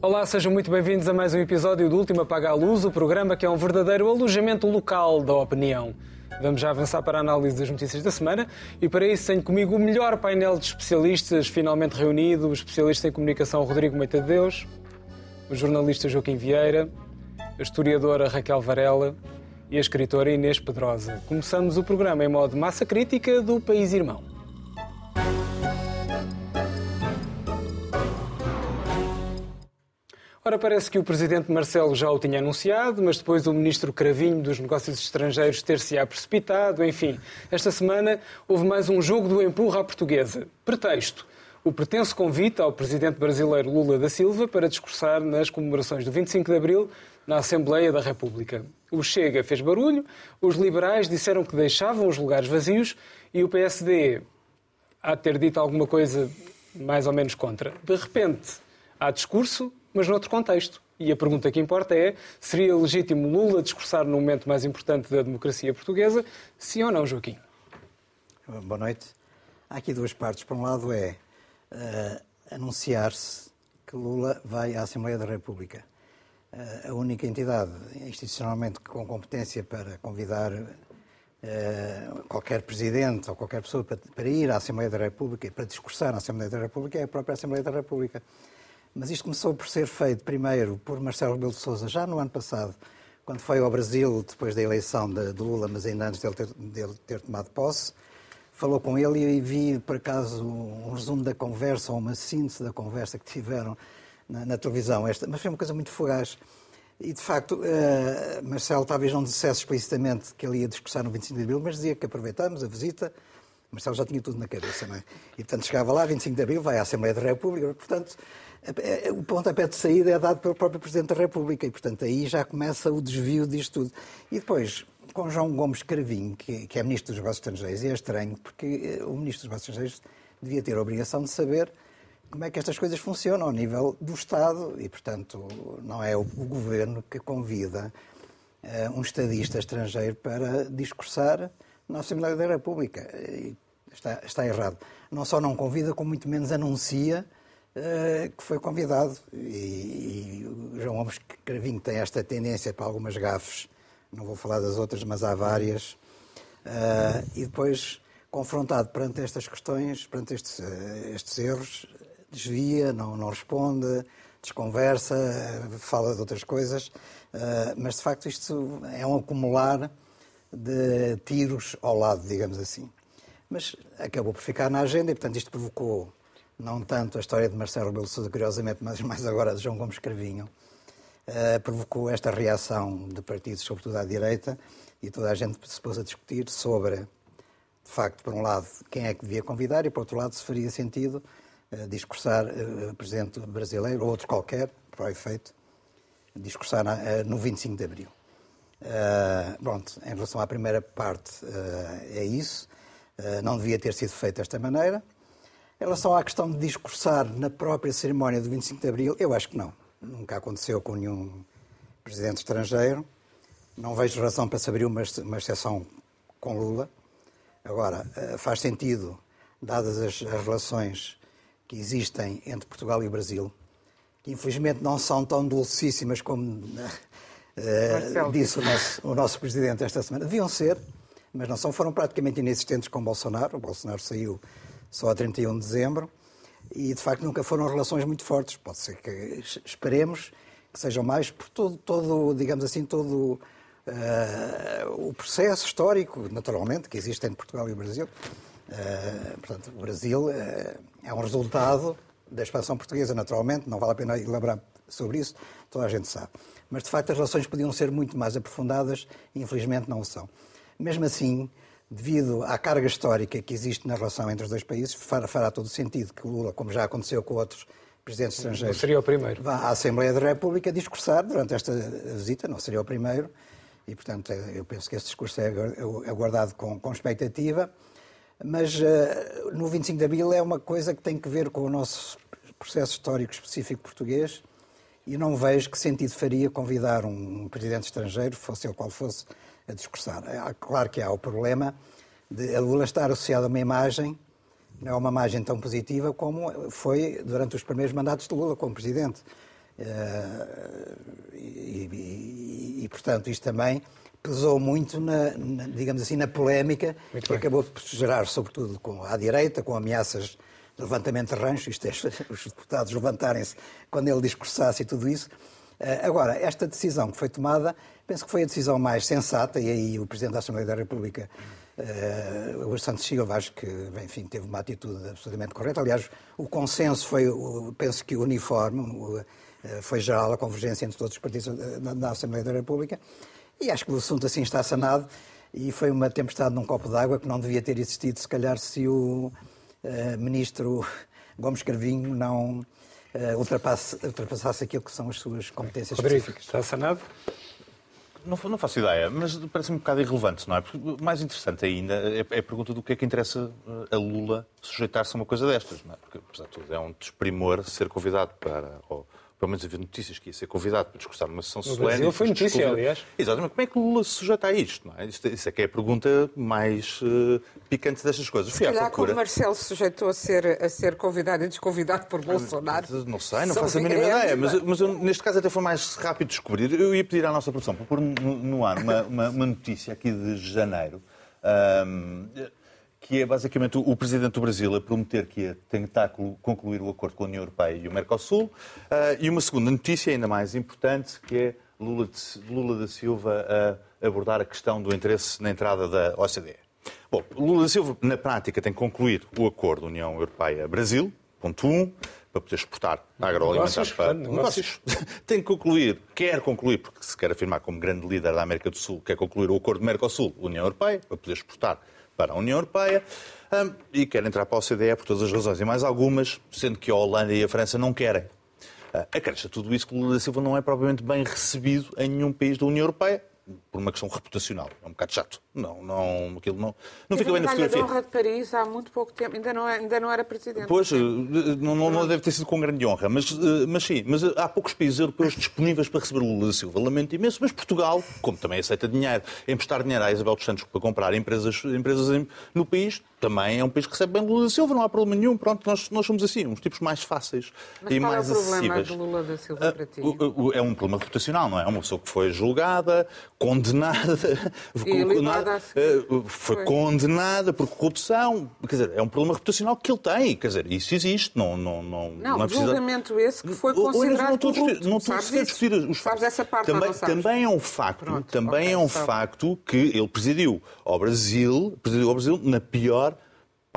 Olá, sejam muito bem-vindos a mais um episódio do Último Apaga a Luz, o programa que é um verdadeiro alojamento local da opinião. Vamos já avançar para a análise das notícias da semana e para isso tenho comigo o melhor painel de especialistas finalmente reunido, o especialista em comunicação Rodrigo Meita de Deus, o jornalista Joaquim Vieira, a historiadora Raquel Varela e a escritora Inês Pedrosa. Começamos o programa em modo massa crítica do País Irmão. Ora, parece que o presidente Marcelo já o tinha anunciado, mas depois o ministro Cravinho dos Negócios Estrangeiros ter-se-á precipitado. Enfim, esta semana houve mais um jogo do empurra à portuguesa. Pretexto. O pretenso convite ao presidente brasileiro Lula da Silva para discursar nas comemorações do 25 de Abril na Assembleia da República. O Chega fez barulho, os liberais disseram que deixavam os lugares vazios e o PSD há de ter dito alguma coisa mais ou menos contra. De repente, há discurso, mas noutro contexto. E a pergunta que importa é: seria legítimo Lula discursar no momento mais importante da democracia portuguesa? Sim ou não, Joaquim? Boa noite. Há aqui duas partes. Por um lado é uh, anunciar-se que Lula vai à Assembleia da República. Uh, a única entidade institucionalmente com competência para convidar uh, qualquer presidente ou qualquer pessoa para, para ir à Assembleia da República e para discursar na Assembleia da República é a própria Assembleia da República. Mas isto começou por ser feito primeiro por Marcelo Rebelo de Sousa já no ano passado, quando foi ao Brasil depois da eleição de, de Lula, mas ainda antes dele ter, dele ter, tomado posse. Falou com ele e vi, por acaso, um resumo da conversa, ou uma síntese da conversa que tiveram na, na televisão. Esta, mas foi uma coisa muito fugaz. E, de facto, uh, Marcelo talvez não dissesse explicitamente que ele ia discursar no 25 de Abril, mas dizia que aproveitamos a visita. Marcelo já tinha tudo na cabeça, não é? E, portanto, chegava lá, 25 de Abril, vai à Assembleia da República, portanto, o pontapé de saída é dado pelo próprio Presidente da República e, portanto, aí já começa o desvio disto tudo. E depois, com João Gomes Cravinho, que, é Ministro dos Negócios Estrangeiros, e é estranho porque eh, o Ministro dos Negócios Estrangeiros devia ter a obrigação de saber como é que estas coisas funcionam ao nível do Estado e, portanto, não é o, Governo que convida uh, um estadista estrangeiro para discursar na Assembleia da República. Está, está errado. Não só não convida, como muito menos anuncia que foi convidado. E, e o João Gomes Cravinho tem esta tendência para algumas gafes, não vou falar das outras, mas há várias. Uh, e depois, confrontado perante estas questões, perante estes, uh, estes erros, desvia, não, não responde, desconversa, fala de outras coisas. Mas, de facto, isto é um acumular de tiros ao lado, digamos assim. Mas acabou por ficar na agenda e, portanto, isto provocou não tanto a história de Marcelo Rebelo Sousa, curiosamente, mas mais agora de João Gomes Cravinho, uh, provocou esta reação de partidos, sobretudo à direita, e toda a gente se pôs a discutir sobre, de facto, por um lado, quem é que devia convidar e, por outro lado, se faria sentido uh, discursar uh, presidente brasileiro, ou outro qualquer, para o efeito, discursar na, no 25 de abril. Uh, pronto, em relação à primeira parte, é isso. não devia ter sido feito desta maneira. Em relação à questão de discursar na própria cerimónia do 25 de Abril, eu acho que não. Nunca aconteceu com nenhum presidente estrangeiro. Não vejo razão para se abrir uma, uma exceção com Lula. Agora, eh, faz sentido, dadas as, as relações que existem entre Portugal e o Brasil, que infelizmente não são tão dulcíssimas como uh, disse o nosso, o nosso Presidente esta semana. Deviam ser, mas não são. Foram praticamente inexistentes com Bolsonaro. O Bolsonaro saiu só a 31 de dezembro, e de facto nunca foram relações muito fortes. Pode ser que esperemos que sejam mais por todo, todo digamos assim, todo uh, o processo histórico, naturalmente, que existe entre Portugal e o Brasil. Uh, portanto, o Brasil uh, é um resultado da expansão portuguesa, naturalmente, não vale a pena elaborar sobre isso, toda a gente sabe. Mas, de facto, as relações podiam ser muito mais aprofundadas e, infelizmente, não são. Mesmo assim, devido à carga histórica que existe na relação entre os dois países, fará, todo sentido que Lula, como já aconteceu com outros presidentes estrangeiros, não seria o primeiro. vá à Assembleia da República discursar durante esta visita, não seria o primeiro, e portanto eu penso que esse discurso é aguardado com, com expectativa, mas uh, no 25 de Abril é uma coisa que tem que ver com o nosso processo histórico específico português, e não vejo que sentido faria convidar um presidente estrangeiro, fosse ele qual fosse, a discursar. É, claro que há o problema de a Lula estar associado a uma imagem, não é uma imagem tão positiva como foi durante os primeiros mandatos de Lula como presidente. e, e, e, portanto, isto também pesou muito, na, na, digamos assim, na polémica muito que bem. acabou por gerar, sobretudo com à direita, com ameaças de levantamento de rancho, isto é, os deputados levantarem-se quando ele discursasse e tudo isso. Eh, agora, esta decisão que foi tomada, penso que foi a decisão mais sensata, e aí o Presidente da Assembleia da República, o Santos Silva, acho que, enfim, teve uma atitude absolutamente correta. Aliás, o consenso foi, penso que uniforme, eh, foi geral a convergência entre todos os partidos da Assembleia da República. E acho que o assunto assim está sanado e foi uma tempestade num copo d'água que não devia ter existido, se calhar, se o ministro Gomes Carvinho não ultrapasse, ultrapassasse aquilo que são as suas competências Rodrigo, específicas. Está sanado? Não, não, faço ideia, mas parece-me um bocado irrelevante, não é? Porque mais interessante ainda é, é a pergunta do que é que interessa a Lula sujeitar-se a uma coisa destas, não é? Porque, apesar de tudo, é um desprimor ser convidado para. Ou, pelo menos havia notícias que ia ser convidado para discursar numa sessão solene. Brasil foi notícia, aliás. Exatamente. Como é que o Lula se sujeita a isto? Não é? Isto, isso é que é a pergunta mais uh, picante destas coisas. Se calhar como Marcelo se sujeitou a ser, a ser convidado e desconvidado por Bolsonaro. Não sei, não faço a mínima ideia. Mas, mas eu, neste caso até foi mais rápido descobrir. Eu ia pedir à nossa produção para pôr no, no ar uma, uma, uma notícia aqui de janeiro. Um, que é basicamente o Presidente do Brasil a prometer que ia tentar concluir o acordo com a União Europeia e o Mercosul. Uh, e uma segunda notícia, ainda mais importante, que é Lula, de, Lula da Silva a abordar a questão do interesse na entrada da OCDE. Bom, Lula da Silva, na prática, tem que concluir o acordo União Europeia-Brasil, ponto 1, um, para poder exportar agroalimentares para negócios. tem que concluir, quer concluir, porque se quer afirmar como grande líder da América do Sul, quer concluir o acordo Mercosul-União Europeia, para poder exportar para a União Europeia um, e quer entrar para a OCDE por todas as razões, e mais algumas, sendo que a Holanda e a França não querem. Uh, acresce tudo isso que o Lula da Silva não é propriamente bem recebido em nenhum país da União Europeia, por uma questão reputacional. É um bocado chato. Não, não, aquilo não, não fica bem na fotografia. A honra de Paris há muito pouco tempo, ainda não, é, ainda não era presidente. Pois, eh, não, não, não, deve ter sido com grande honra, mas, eh, mas sim, mas eh, há poucos países europeus disponíveis para receber o Lula da Silva. Lamento imenso, mas Portugal, como também aceita dinheiro, emprestar dinheiro à Isabel dos Santos para comprar empresas, empresas no país, também é um país que recebe bem Lula da Silva, não há problema nenhum. Pronto, nós, nós somos assim, uns tipos mais fáceis Mas e mais acessíveis. Mas qual é o problema do Lula da Silva para ti? É um problema reputacional, não é? É uma pessoa que foi julgada, condenada, condenada foi condenada por corrupção. Quer dizer, é um problema reputacional que ele tem. Quer dizer, isso existe. Não, não, não, não, não é precisa... julgamento esse que foi considerado não corrupto. Não estou a discutir os factos. essa parte, também, também é um facto, Pronto, também okay, é um sabe. facto que ele presidiu ao Brasil, presidiu ao Brasil na pior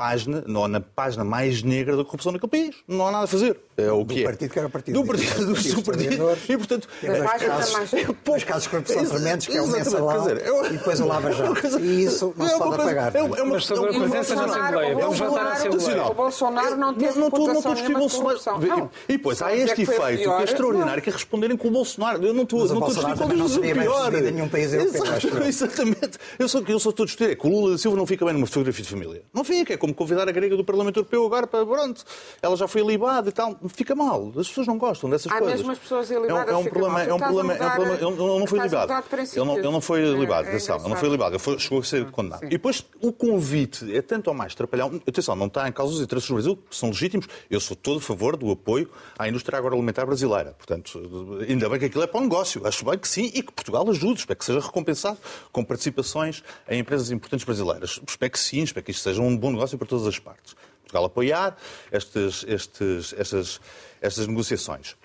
página, não, na página mais negra da corrupção naquele país. Não há nada a fazer. É o do que é. partido que era o partido. Do partido, do, do partido. E, portanto, é, casos, mais... os casos de corrupção tremendos, que é o mensalão dizer, eu... e depois o lava já. E isso não se pode apagar. É uma, Mas sobre a presença na Assembleia. Vamos voltar à Assembleia. O Bolsonaro não teve não, não estou a discutir Bolsonaro. E depois há este efeito que é extraordinário, que é responderem com o Bolsonaro. Eu não estou a discutir é o pior. nenhum país europeu. Exatamente. Eu só estou a discutir é que o Lula da Silva não fica bem numa fotografia de família. Não fica. É como convidar a grega do Parlamento Europeu agora para, pronto, ela já foi libada e tal. Fica mal. As pessoas não gostam dessas Há coisas. Há mesmo as pessoas ilibadas é um, é um problema, é um problema, é um problema. Ele, ele não foi libado. Ele não, ele não foi libado, é, atenção, ele não foi libado. Ele foi, chegou a ser condenado. Sim. E depois o convite é tanto ou mais trapalhão. Atenção, não está em causa os interesses do Brasil, que são legítimos. Eu sou todo a favor do apoio à indústria agroalimentar brasileira. Portanto, ainda bem que aquilo é para o negócio. Acho bem que sim e que Portugal ajude. Espero que seja recompensado com participações em empresas importantes brasileiras. Espero que sim, espero que isto seja um bom negócio para todas as partes. Portugal apoiar estes, estes, estas, estas negociações.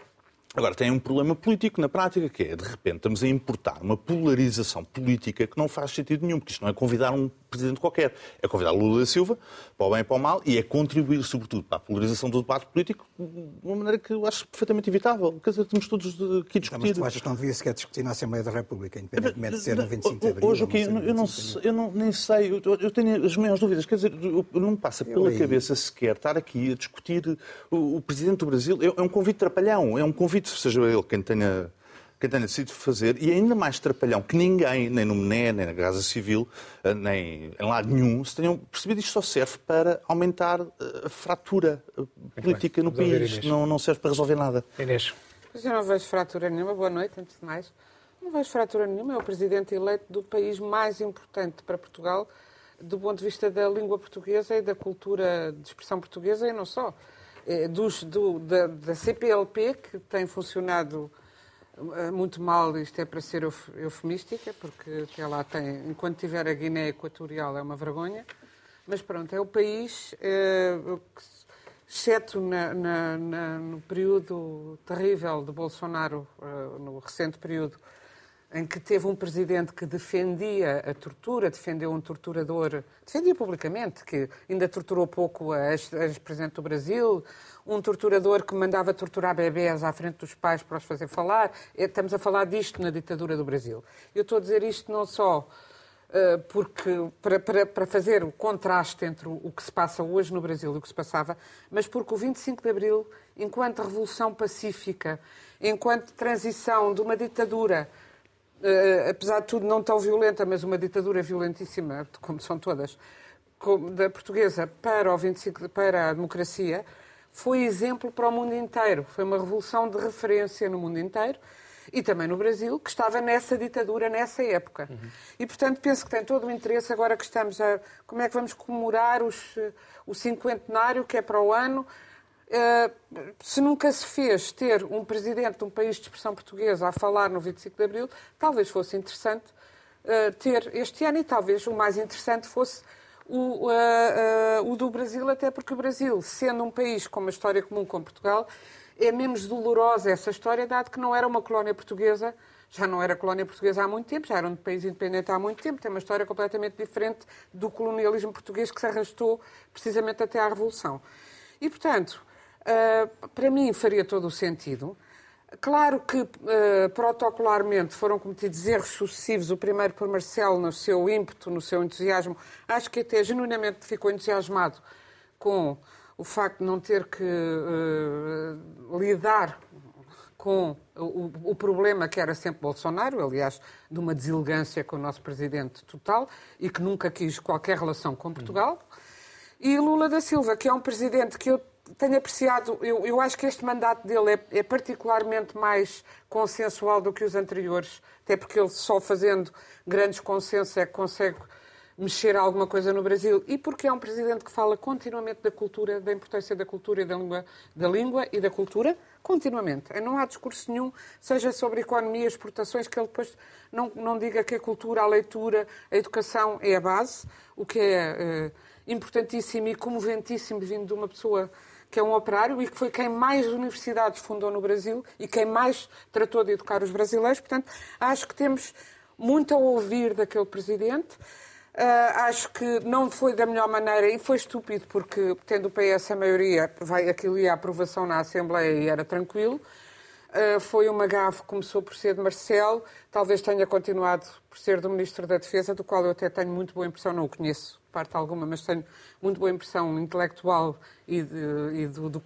Agora, tem um problema político na prática, que é, de repente, estamos a importar uma polarização política que não faz sentido nenhum, porque isto não é convidar um presidente qualquer, é convidar Lula da Silva, para o bem e para o mal, e é contribuir, sobretudo, para a polarização do debate político de uma maneira que eu acho perfeitamente evitável. Quer dizer, temos todos aqui discutir. Mas tu achas que não devia sequer discutir na Assembleia da República, independentemente de ser no 25 de Abril? Hoje, eu, não, eu, não, eu não, nem sei, eu, eu, tenho as maiores dúvidas. Quer dizer, não me passa pela cabeça sequer estar aqui a discutir o, o Presidente do Brasil. É, é um convite trapalhão, é um convite, seja ele quem tenha, quem tenha decidido fazer, e ainda mais trapalhão que ninguém, nem no MNE, nem na Casa Civil, eh, nem em lado nenhum, se tenham percebido isto só serve para aumentar eh, a fratura eh, política no país. Não, não serve para resolver nada. Inês. Mas eu não vejo fratura nenhuma. Boa noite, antes de mais. Não vejo fratura nenhuma. É o presidente eleito do país mais importante para Portugal, do ponto de vista da língua portuguesa e da cultura de expressão portuguesa e não só. É dos, do, da, da CPLP, que tem funcionado eh, muito mal, isto é para ser eufemística, porque até lá tem, enquanto tiver a Guiné Equatorial é uma vergonha, mas pronto, é o país, é, exceto na, na, na, no período terrível de Bolsonaro, eh, no recente período, em que teve um presidente que defendia a tortura, defendeu um torturador, defendia publicamente, que ainda torturou pouco a ex-presidente do Brasil, um torturador que mandava torturar bebés à frente dos pais para os fazer falar. É, estamos a falar disto na ditadura do Brasil. Eu estou a dizer isto não só uh, porque, para, para, para fazer o contraste entre o que se passa hoje no Brasil e o que se passava, mas porque o 25 de Abril, enquanto revolução pacífica, enquanto transição de uma ditadura uh, apesar de tudo não tão violenta, mas uma ditadura violentíssima, como são todas, da portuguesa para, o 25, para a democracia, foi exemplo para o mundo inteiro. Foi uma revolução de referência no mundo inteiro e também no Brasil, que estava nessa ditadura nessa época. Uhum. E, portanto, penso que tem todo o interesse, agora que estamos a. Como é que vamos comemorar os, o cinquentenário, que é para o ano, se nunca se fez ter um presidente de um país de expressão portuguesa a falar no 25 de Abril, talvez fosse interessante uh, ter este ano e talvez o mais interessante fosse o, uh, o, do Brasil, até porque o Brasil, sendo um país com uma história comum com Portugal, é menos dolorosa essa história, dado que não era uma colónia portuguesa, já não era colónia portuguesa há muito tempo, já era um país independente há muito tempo, tem uma história completamente diferente do colonialismo português que se arrastou precisamente até à Revolução. E, portanto, Uh, para mim faria todo o sentido. Claro que uh, protocolarmente foram cometidos erros sucessivos, o primeiro por Marcelo no seu ímpeto, no seu entusiasmo. Acho que até genuinamente ficou entusiasmado com o facto de não ter que uh, lidar com o, o, problema que era sempre Bolsonaro, aliás, de uma deselegância com o nosso presidente total e que nunca quis qualquer relação com Portugal. E Lula da Silva, que é um presidente que eu tenho apreciado, eu, eu acho que este mandato dele é, é, particularmente mais consensual do que os anteriores, até porque ele só fazendo grandes consensos é que consegue mexer alguma coisa no Brasil e porque é um presidente que fala continuamente da cultura, da importância da cultura e da língua, da língua e da cultura, continuamente. Não há discurso nenhum, seja sobre economia, exportações, que ele depois não, não diga que a cultura, a leitura, a educação é a base, o que é eh, importantíssimo e comoventíssimo vindo de uma pessoa que é um operário e que foi quem mais universidades fundou no Brasil e quem mais tratou de educar os brasileiros. Portanto, acho que temos muito a ouvir daquele presidente. Uh, acho que não foi da melhor maneira e foi estúpido porque, tendo o PS a maioria, vai, aquilo ia à aprovação na Assembleia e era tranquilo. Uh, foi uma gafe, começou por ser de Marcelo, talvez tenha continuado por ser do Ministro da Defesa, do qual eu até tenho muito boa impressão, não o conheço parte alguma, mas tenho muito boa impressão intelectual e, de, e do, do,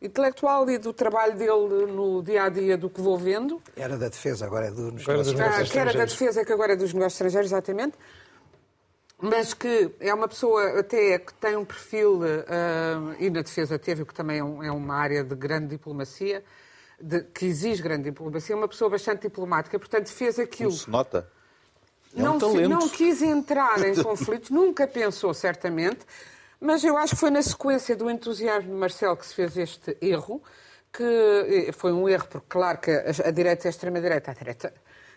intelectual e do trabalho dele no dia a dia do que vou vendo. Era da defesa, agora é dos negócios estrangeiros. Ah, que era da defesa, que agora é dos negócios estrangeiros, exatamente. Mas que é uma pessoa até que tem um perfil, uh, e na defesa teve, que também é, um, é uma área de grande diplomacia, de, que exige grande diplomacia, uma pessoa bastante diplomática, portanto fez aquilo. Não se nota? É não, um não quis entrar em conflitos, nunca pensou certamente, mas eu acho que foi na sequência do entusiasmo de Marcelo que se fez este erro, que eh, foi um erro, porque claro que a direita e a extrema-direita, a direita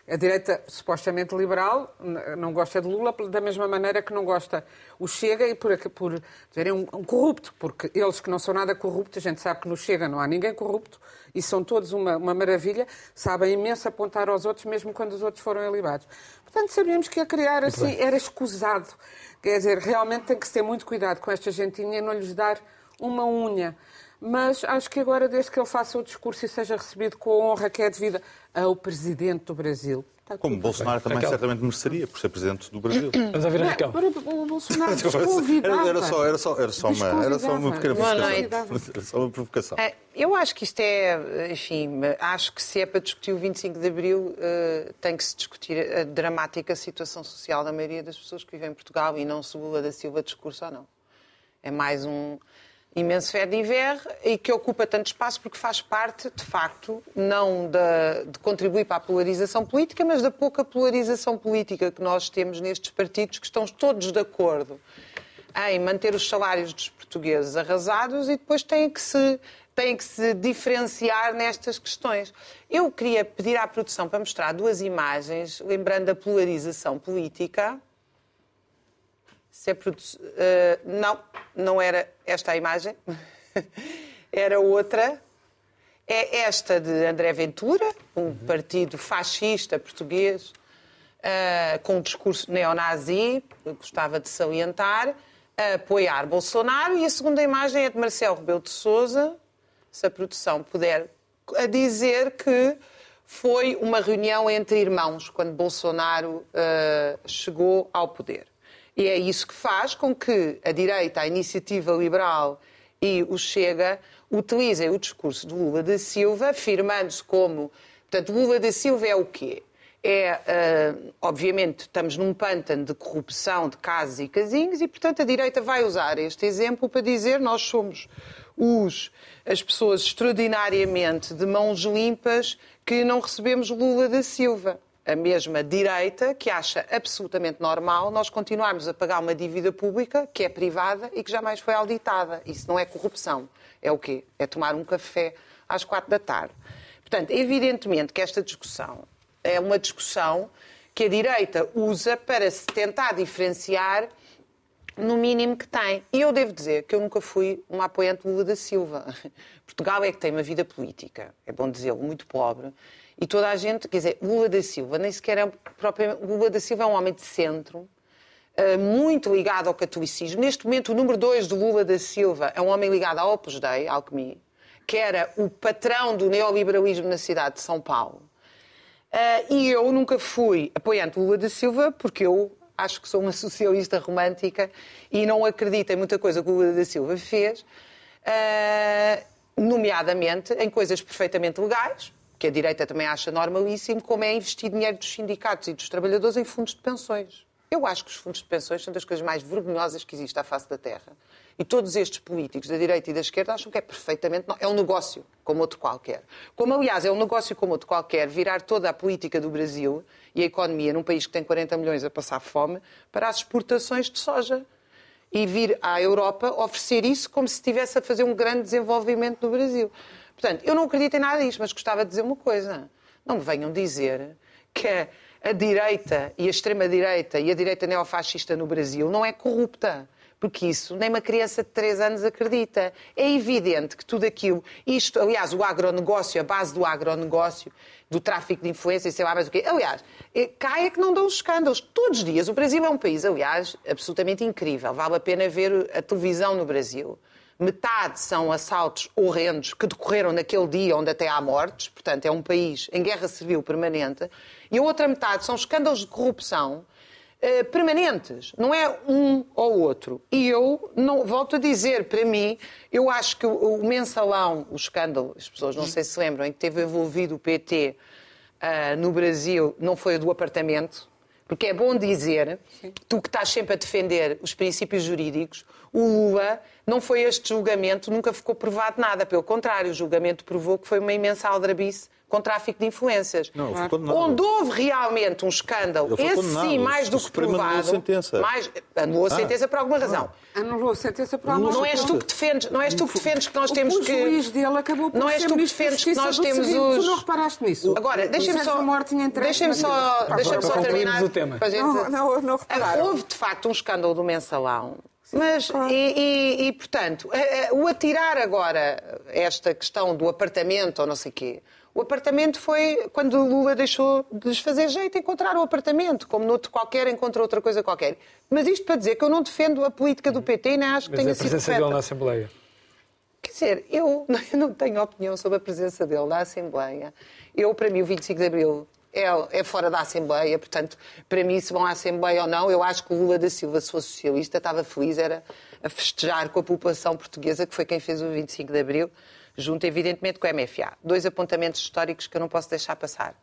a direita supostamente liberal não gosta de Lula da mesma maneira que não gosta o Chega e por, por dizer, um, um corrupto, porque eles que não são nada corruptos, a gente sabe que no Chega não há ninguém corrupto e são todos uma, uma maravilha, sabem imenso apontar aos outros, mesmo quando os outros foram elibados. Portanto, sabíamos que a criar assim era escusado. Quer dizer, realmente tem que se ter muito cuidado com esta gentinha e não lhes dar uma unha mas acho que agora, desde que ele faça o discurso e seja recebido com a honra que é devida ao Presidente do Brasil. Como Bolsonaro também Raquel. certamente mereceria, por ser Presidente do Brasil. Vamos ouvir a Raquel. O Bolsonaro desconvidava. Era, só, era, só, era, só uma, era só uma pequena provocação. Era só uma provocação. É, eu acho que isto é, enfim, acho que se é para discutir o 25 de Abril, uh, tem que se discutir a dramática situação social da maioria das pessoas que vivem em Portugal e não se Lula da Silva discurso ou não. É mais um imenso fé de e que ocupa tanto espaço porque faz parte, de facto, não de contribuir para a polarização política, mas da pouca polarização política que nós temos nestes partidos que estão todos de acordo em manter os salários dos portugueses arrasados e depois têm que se têm que se diferenciar nestas questões. Eu queria pedir à produção para mostrar duas imagens, lembrando a polarização política. Se produ... uh, não, não era esta a imagem, era outra. É esta de André Ventura, um partido fascista português, uh, com um discurso neonazi, gostava de salientar, a apoiar Bolsonaro. E a segunda imagem é de Marcelo Rebelo de Sousa, se a produção puder, a dizer que foi uma reunião entre irmãos quando Bolsonaro uh, chegou ao poder. E é isso que faz com que a direita, a iniciativa liberal e o Chega utilizem o discurso de Lula da Silva, afirmando-se como. Portanto, Lula da Silva é o quê? É, uh, obviamente, estamos num pântano de corrupção de casos e casinhos e, portanto, a direita vai usar este exemplo para dizer nós somos os, as pessoas extraordinariamente de mãos limpas que não recebemos Lula da Silva. A mesma direita que acha absolutamente normal nós continuarmos a pagar uma dívida pública que é privada e que jamais foi auditada. Isso não é corrupção. É o quê? É tomar um café às quatro da tarde. Portanto, evidentemente que esta discussão é uma discussão que a direita usa para se tentar diferenciar no mínimo que tem. E eu devo dizer que eu nunca fui uma apoiante de Lula da Silva. Portugal é que tem uma vida política, é bom dizê-lo, muito pobre. E toda a gente, quer dizer, Lula da Silva nem sequer é propriamente. Lula da Silva é um homem de centro, eh, muito ligado ao catolicismo. Neste momento, o número 2 de Lula da Silva é um homem ligado ao Opus Dei, Alckmin, que era o patrão do neoliberalismo na cidade de São Paulo. Uh, e eu nunca fui apoiante Lula da Silva porque eu acho que sou uma socialista romântica e não acredito em muita coisa que o Lula da Silva fez, uh, nomeadamente em coisas perfeitamente legais, que a direita também acha normalíssimo, como é investir dinheiro dos sindicatos e dos trabalhadores em fundos de pensões. Eu acho que os fundos de pensões são das coisas mais vergonhosas que existe à face da Terra. E todos estes políticos da direita e da esquerda acham que é perfeitamente. É um negócio, como outro qualquer. Como, aliás, é um negócio como outro qualquer virar toda a política do Brasil e a economia num país que tem 40 milhões a passar fome para as exportações de soja. E vir à Europa oferecer isso como se estivesse a fazer um grande desenvolvimento no Brasil. Portanto, eu não acredito em nada disto, mas gostava de dizer uma coisa. Não me venham dizer que a direita e a extrema-direita e a direita neofascista no Brasil não é corrupta porque isso nem uma criança de 3 anos acredita. É evidente que tudo aquilo, isto, aliás, o agronegócio, a base do agronegócio, do tráfico de influência, sei lá mais o quê. Aliás, é, cai é que não dão os escândalos. Todos os dias. O Brasil é um país, aliás, absolutamente incrível. Vale a pena ver a televisão no Brasil. Metade são assaltos horrendos que decorreram naquele dia onde até há mortes, portanto é um país em guerra civil permanente, e a outra metade são escândalos de corrupção eh, permanentes, não é um ou outro. E eu não volto a dizer, para mim, eu acho que o, o mensalão, o escândalo, as pessoas não sei se lembram, em que teve envolvido o PT uh, eh, no Brasil, não foi o do apartamento, porque é bom dizer, Sim. tu que estás sempre a defender os princípios jurídicos, o Lula não foi este julgamento, nunca ficou provado nada. Pelo contrário, o julgamento provou que foi uma imensa aldrabice com tráfico de influências. Não, Onde houve realmente um escândalo, esse sim, mais do que provado. Anulou a sentença. Mais, anulou a ah. sentença por alguma razão. Ah. Anulou a sentença por alguma razão. Não és tu que defendes, não és tu que defendes que nós temos o que. O juiz dele acabou por Não és tu que defendes que nós temos os. Tu não reparaste nisso. Agora, deixem-me só. Deixem-me só, deixem só terminar. O tema. Gente... Não, não, não repararam. Houve de facto um escândalo do mensalão mas, claro. e, e, e, portanto, o atirar agora esta questão do apartamento ou não sei o quê, o apartamento foi quando Lula deixou de lhes fazer jeito encontrar o apartamento, como noutro qualquer encontra outra coisa qualquer. Mas isto para dizer que eu não defendo a política do PT e nem acho que Mas tenha sido correta. a presença dele na Assembleia? Quer dizer, eu, eu não tenho opinião sobre a presença dele na Assembleia. Eu, para mim, o 25 de Abril é, é, fora da Assembleia, portanto, para mim, se vão à Assembleia ou não, eu acho que o Lula da Silva, se fosse socialista, estava feliz, era a festejar com a população portuguesa, que foi quem fez o 25 de Abril junto evidentemente com o MFA. Dois apontamentos históricos que eu não posso deixar passar.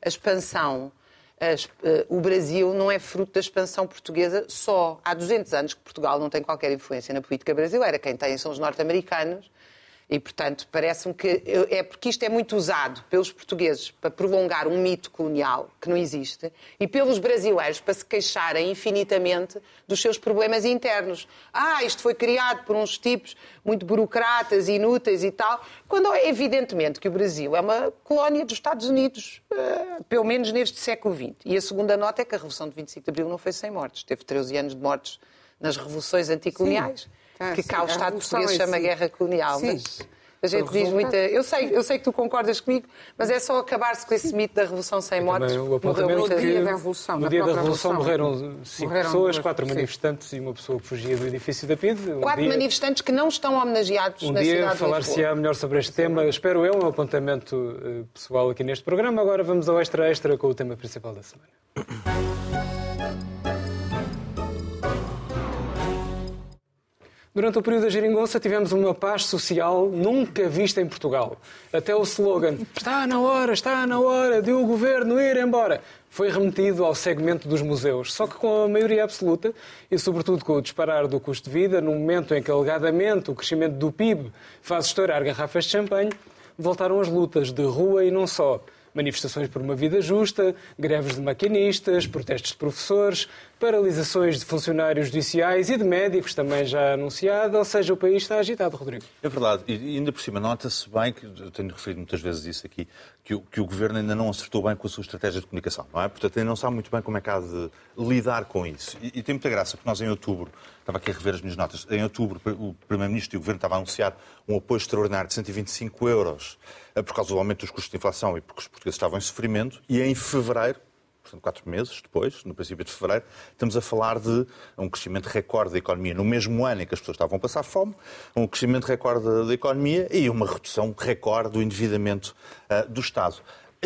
A expansão, a, uh, o Brasil não é fruto da expansão portuguesa só. Há 200 anos que Portugal não tem qualquer influência na política brasileira. Quem tem são os norte-americanos E, portanto, parece-me que é porque isto é muito usado pelos portugueses para prolongar um mito colonial que não existe e pelos brasileiros para se queixarem infinitamente dos seus problemas internos. Ah, isto foi criado por uns tipos muito burocratas, inúteis e tal, quando é evidentemente que o Brasil é uma colónia dos Estados Unidos, uh, pelo menos neste século XX. E a segunda nota é que a Revolução de 25 de Abril não foi sem mortes. Teve 13 anos de mortes nas revoluções anticoloniais. Sim. Ah, que cá o Estado português chama guerra colonial. Sim. Mas a gente diz muita. Eu sei, eu sei que tu concordas comigo, mas é só acabar-se com esse mito da Revolução sem mortes. O apontamento no dia da Revolução. No dia da Revolução morreram cinco morreram pessoas, quatro manifestantes e uma pessoa que fugia do edifício da PID. Um quatro dia... manifestantes que não estão homenageados um na cidade Um dia falar-se-á melhor sobre este tema. Espero eu, um apontamento eh, pessoal aqui neste programa. Agora vamos ao extra extra com o tema principal da semana. Durante o período da geringonça tivemos uma paz social nunca vista em Portugal. Até o slogan está na hora, está na hora de o governo ir embora foi remetido ao segmento dos museus, só que com a maioria absoluta e, sobretudo, com o disparar do custo de vida, no momento em que, alegadamente, o crescimento do PIB faz estourar garrafas de champanhe, voltaram as lutas de rua e não só manifestações por uma vida justa, greves de maquinistas, protestos de professores, paralisações de funcionários judiciais e de médicos, também já anunciado, ou seja, o país está agitado, Rodrigo. É verdade, e ainda por cima nota-se bem, que eu tenho referido muitas vezes isso aqui, que o, que o Governo ainda não acertou bem com a sua estratégia de comunicação, não é? Portanto, ainda não sabe muito bem como é que há de lidar com isso. E, e tem muita graça, porque nós em outubro, estava aqui a rever as minhas notas, em outubro o Primeiro-Ministro e o Governo estavam a anunciar um apoio extraordinário de 125 euros eh, por causa do aumento dos custos de inflação e porque os portugueses estavam em sofrimento, e em fevereiro, portanto, quatro meses depois, no princípio de fevereiro, estamos a falar de um crescimento recorde da economia. No mesmo ano em que as pessoas estavam a passar fome, um crescimento recorde da economia e uma redução recorde do endividamento uh, do Estado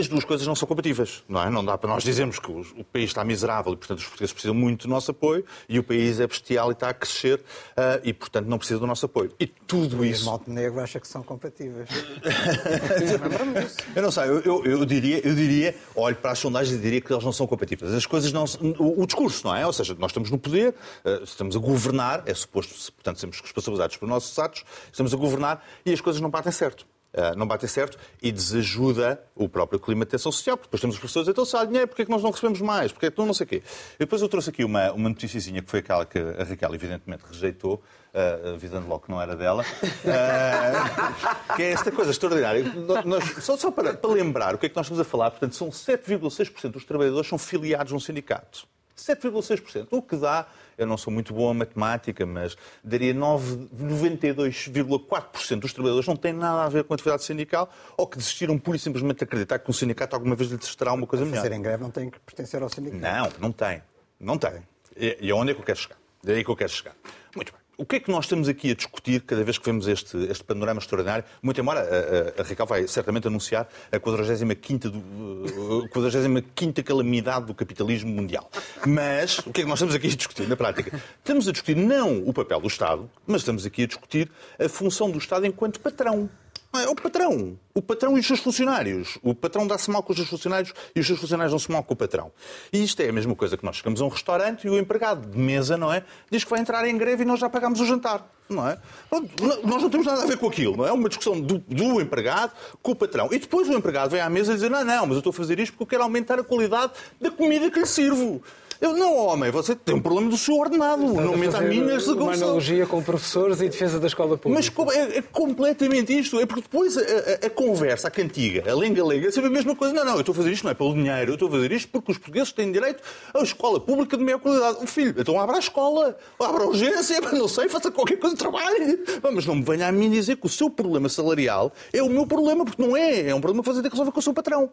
as duas coisas não são compatíveis, não é? Não dá para nós dizermos que o país está miserável e, portanto, os portugueses precisam muito do nosso apoio e o país é bestial e está a crescer uh, e, portanto, não precisa do nosso apoio. E tudo isso... O Montenegro acha que são compatíveis. eu não sei, eu, eu, eu, diria, eu diria, olho para as sondagens e diria que eles não são compatíveis. As coisas não... O, o discurso, não é? Ou seja, nós estamos no poder, uh, estamos a governar, é suposto, portanto, sermos responsabilizados pelos nossos atos, estamos a governar e as coisas não batem certo. Uh, não bate certo e desajuda o próprio clima de tensão social, porque depois temos os professores então se há dinheiro, porque é que nós não recebemos mais? Porque é que não, não sei o quê. E depois eu trouxe aqui uma, uma noticiazinha que foi aquela que a Raquel evidentemente rejeitou, uh, avisando logo que não era dela, uh, que é esta coisa extraordinária. Nós, só, só para, para lembrar o que é que nós estamos a falar, portanto, são 7,6% dos trabalhadores são filiados num sindicato. 7,6%, o que dá eu não sou muito bom a matemática, mas daria 92,4% dos trabalhadores não têm nada a ver com a atividade sindical ou que desistiram pura e simplesmente de acreditar que um sindicato alguma vez lhes terá uma coisa melhor. Fazer em greve não tem que pertencer ao sindicato. Não, não tem. Não tem. E aonde é que eu quero chegar? Daí que eu quero chegar. Muito bem. O que é que nós estamos aqui a discutir cada vez que vemos este, este panorama extraordinário? Muito embora a, a, a Raquel vai certamente anunciar a 45 do, 45 calamidade do capitalismo mundial. Mas o que é que nós estamos aqui a discutir na prática? Estamos a discutir não o papel do Estado, mas estamos aqui a discutir a função do Estado enquanto patrão. É o patrão. O patrão e os seus funcionários. O patrão dá-se mal com os seus funcionários e os seus funcionários dão-se mal com o patrão. E isto é a mesma coisa que nós chegamos a um restaurante e o empregado de mesa, não é? Diz que vai entrar em greve e nós já pagamos o jantar. Não é? Nós não temos nada a ver com aquilo, não é? Uma discussão do, do empregado com o patrão. E depois o empregado vem à mesa e diz: Não, não, mas eu estou a fazer isto porque eu quero aumentar a qualidade da comida que lhe sirvo. Eu, não, homem, você tem um problema do seu ordenado. Estás não meta a mim nesta Uma analogia com professores e defesa da escola pública. Mas é, é completamente isto. É porque depois a, a, a conversa, a cantiga, a lenga-lenga, é sempre a mesma coisa. Não, não, eu estou a fazer isto não é pelo dinheiro, eu estou a fazer isto porque os portugueses têm direito a escola pública de maior qualidade. O filho, então abra a escola, abra a urgência, não sei, faça qualquer coisa, trabalhe. Mas não me venha a mim dizer que o seu problema salarial é o meu problema, porque não é. É um problema que você tem que resolver com o seu patrão.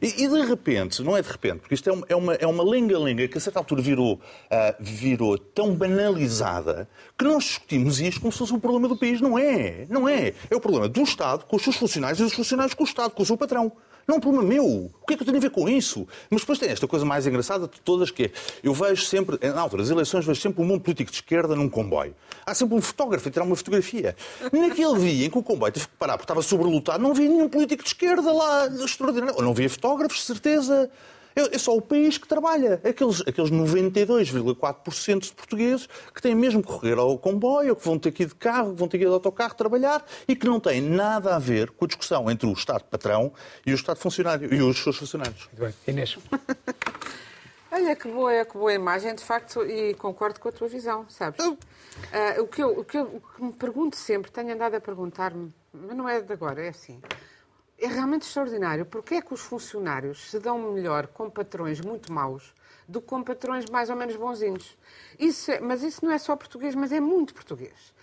E, e de repente, não é de repente, porque isto é uma, é uma lenga-lenga que certa altura virou, uh, virou tão banalizada que nós discutimos isto como se fosse um problema do país. Não é. Não é. É o problema do Estado com os seus funcionários e dos funcionários com o Estado, com o seu patrão. Não é um problema meu. O que é que eu tenho a ver com isso? Mas depois tem esta coisa mais engraçada de todas que é, eu vejo sempre, na altura das eleições, vejo sempre um mundo político de esquerda num comboio. Há sempre um fotógrafo a tirar uma fotografia. Naquele dia em que o comboio teve que parar porque estava sobrelotado, não havia nenhum político de esquerda lá extraordinário. Ou não havia fotógrafos, certeza. É, é só o país que trabalha. Aqueles, aqueles 92,4% de portugueses que têm mesmo que correr ao comboio, que vão ter que ir de carro, que vão ter que ir de autocarro trabalhar e que não têm nada a ver com a discussão entre o Estado patrão e o Estado funcionário e os seus funcionários. Muito bem. Inês. Olha que boa, que boa imagem, de facto, e concordo com a tua visão, sabes? Ah, o, que eu, o, que eu, o que me pergunto sempre, tenho andado a perguntar-me, mas não é de agora, é assim. É realmente extraordinário. Porque é que os funcionários se dão melhor com patrões muito maus do que com patrões mais ou menos bonzinhos? Isso é- mas isso não é só português, mas é muito português.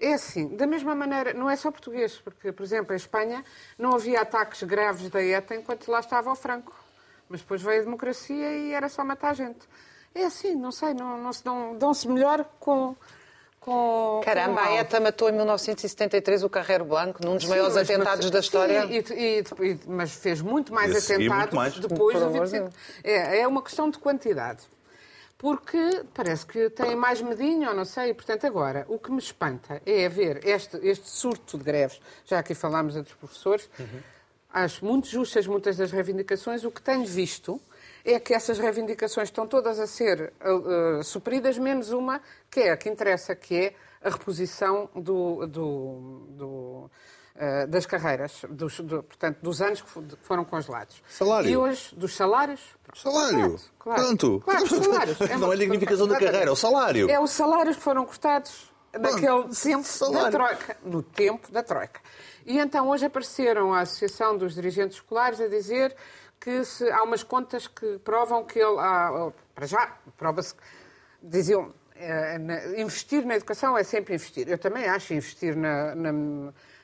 É assim, da mesma maneira, não é só português, porque, por exemplo, em Espanha não havia ataques graves da ETA enquanto lá estava o Franco. Mas depois veio a democracia e era só matar gente. É assim, não sei, não, não se dão, dão-se melhor com. Com Caramba, com a. ETA matou em 1973 o Carreiro Blanco, num dos Sim, maiores mas- atentados mas- da história. Sim, e- e- e- mas fez muito mais E seguir, atentados muito mais. depois do amor de 25. É, é uma questão de quantidade. Porque parece que tem mais medinho, ou não sei. Portanto, agora, o que me espanta é ver este, este surto de greves. Já aqui falámos a dos professores. Acho muito justas muitas das reivindicações. O que tenho visto é que essas reivindicações estão todas a ser uh, supridas, menos uma, que é a que interessa, que é a reposição do, do- do, uh, das carreiras, dos, do- portanto, dos anos que fo- que foram congelados. Salário. E hoje, dos salários. Salário. Claro, claro. Quanto? Claro, os salários. Não uma é a dignificação da carreira, é o salário. É os salários que foram cortados naquele tempo da salário. Troika. No tempo da Troika. E então hoje apareceram a Associação dos Dirigentes Escolares a dizer que se- há umas contas que provam que ele. há- para já, prova-se. Diziam. eh, investir na educação é sempre investir. Eu também acho investir na, na,